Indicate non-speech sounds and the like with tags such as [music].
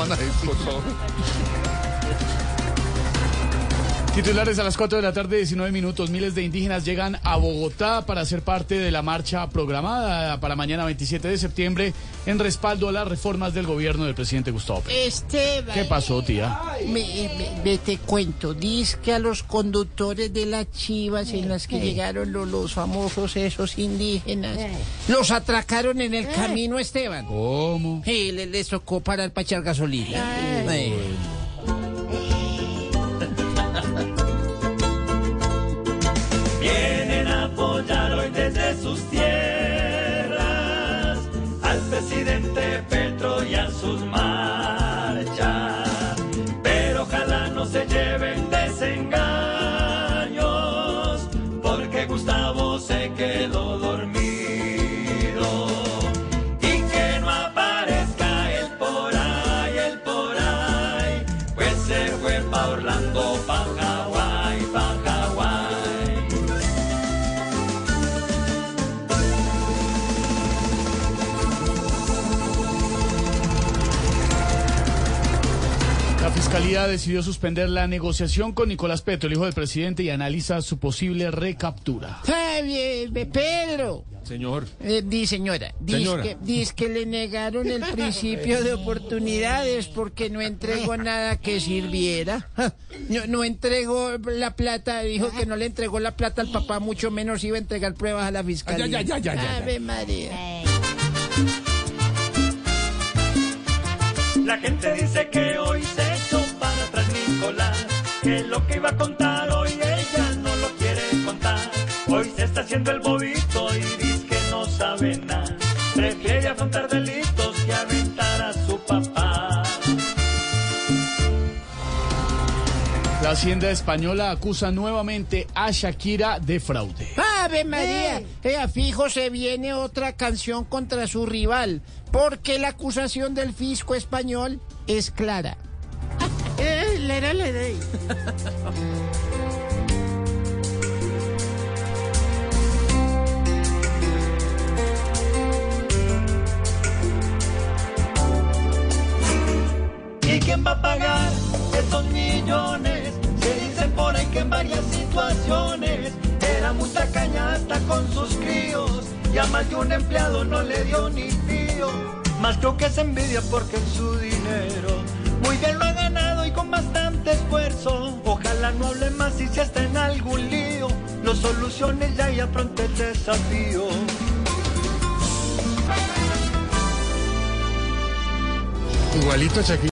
ばないこと。Titulares a las 4 de la tarde, 19 minutos. Miles de indígenas llegan a Bogotá para ser parte de la marcha programada para mañana 27 de septiembre en respaldo a las reformas del gobierno del presidente Gustavo. Esteban. ¿Qué pasó, tía? Me, me- me te cuento, dice que a los conductores de las chivas en las que llegaron los, los famosos esos indígenas, los atracaron en el camino, Esteban. ¿Cómo? Y le- les tocó parar para echar gasolina. Eh. Vienen Orlando, La fiscalía decidió suspender la negociación con Nicolás Petro, el hijo del presidente, y analiza su posible recaptura. Bien, bien, Pedro. Señor. Eh, di señora, dice Señora. que, dice que le negaron el principio de oportunidades porque no entregó nada que sirviera. [laughs] No, no entregó la plata, dijo que no le entregó la plata al papá, mucho menos iba a entregar pruebas a la fiscalía. ya, ya, ya, ya, ya. Ave María. La gente que lo que iba a contar hoy ella no lo quiere contar. Hoy se está haciendo el bobito y dice que no sabe nada. Prefiere afrontar delitos que aventar a su papá. La Hacienda Española acusa nuevamente a Shakira de fraude. Ave María, eh, fijo se viene otra canción contra su rival, porque la acusación del fisco español es clara. Lera, lera. ¿Y quién va a pagar esos millones? Se dicen por ahí que en varias situaciones era muy tacaña hasta con sus críos y a más de un empleado no le dio ni fío. Más creo que es envidia porque en su dinero muy bien lo ha ganado y con bastante esfuerzo. Ojalá no hable más y si está en algún lío, lo soluciones ya y afronte el desafío. Igualito.